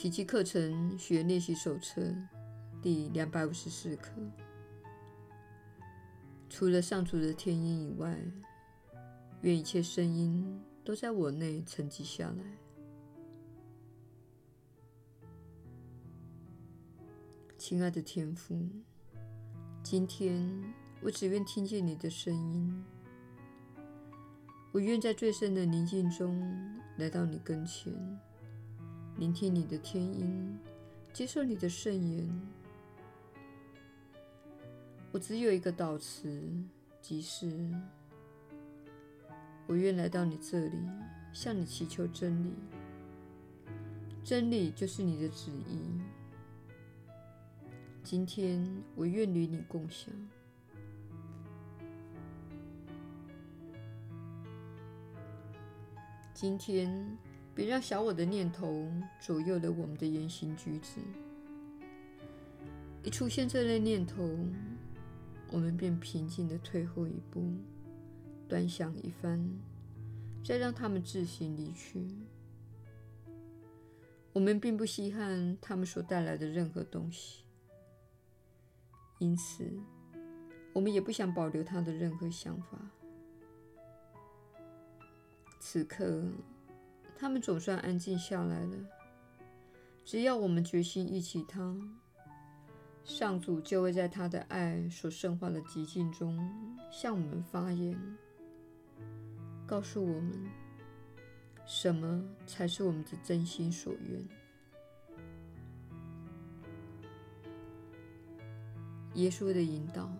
奇迹课程学练习手册第两百五十四课。除了上主的天音以外，愿一切声音都在我内沉积下来。亲爱的天父，今天我只愿听见你的声音。我愿在最深的宁静中来到你跟前，聆听你的天音，接受你的圣言。我只有一个祷词，即是：我愿来到你这里，向你祈求真理。真理就是你的旨意。今天我愿与你共享。今天别让小我的念头左右了我们的言行举止。一出现这类念头，我们便平静地退后一步，端详一番，再让他们自行离去。我们并不稀罕他们所带来的任何东西，因此，我们也不想保留他的任何想法。此刻，他们总算安静下来了。只要我们决心忆起他。上主就会在他的爱所圣化的寂静中向我们发言，告诉我们什么才是我们的真心所愿。耶稣的引导，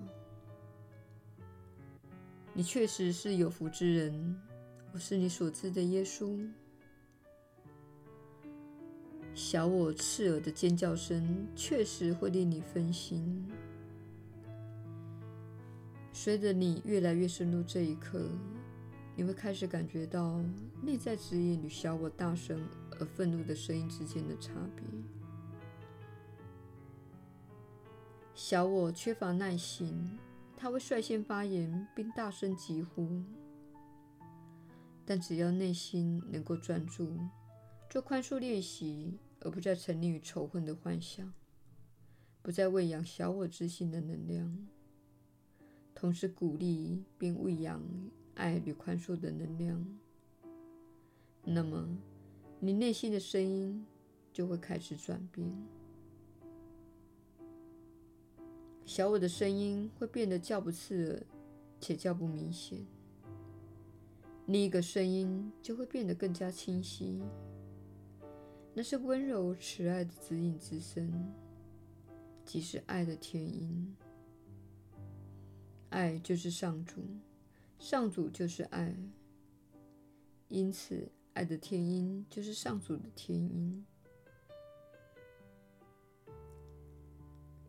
你确实是有福之人，我是你所知的耶稣。小我刺耳的尖叫声确实会令你分心。随着你越来越深入这一刻，你会开始感觉到内在指引与小我大声而愤怒的声音之间的差别。小我缺乏耐心，它会率先发言并大声疾呼。但只要内心能够专注，做宽恕练习。而不再沉溺于仇恨的幻想，不再喂养小我之心的能量，同时鼓励并喂养爱与宽恕的能量，那么你内心的声音就会开始转变。小我的声音会变得较不刺耳，且较不明显，另一个声音就会变得更加清晰。那是温柔慈爱的指引之声，即是爱的天音。爱就是上主，上主就是爱，因此爱的天音就是上主的天音。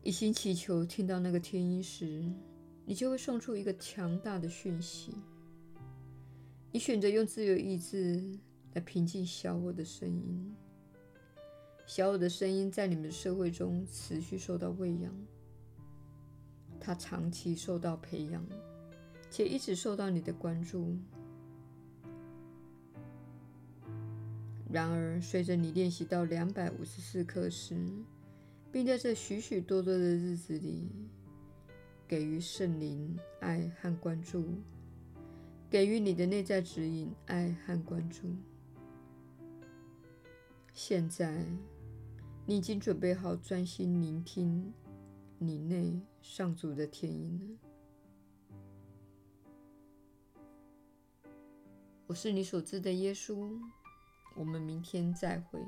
一心祈求听到那个天音时，你就会送出一个强大的讯息。你选择用自由意志来平静小我的声音。小我的声音在你们的社会中持续受到喂养，它长期受到培养，且一直受到你的关注。然而，随着你练习到两百五十四课时，并在这许许多多的日子里，给予圣灵爱和关注，给予你的内在指引爱和关注。现在，你已经准备好专心聆听你内上主的天音了。我是你所知的耶稣。我们明天再会。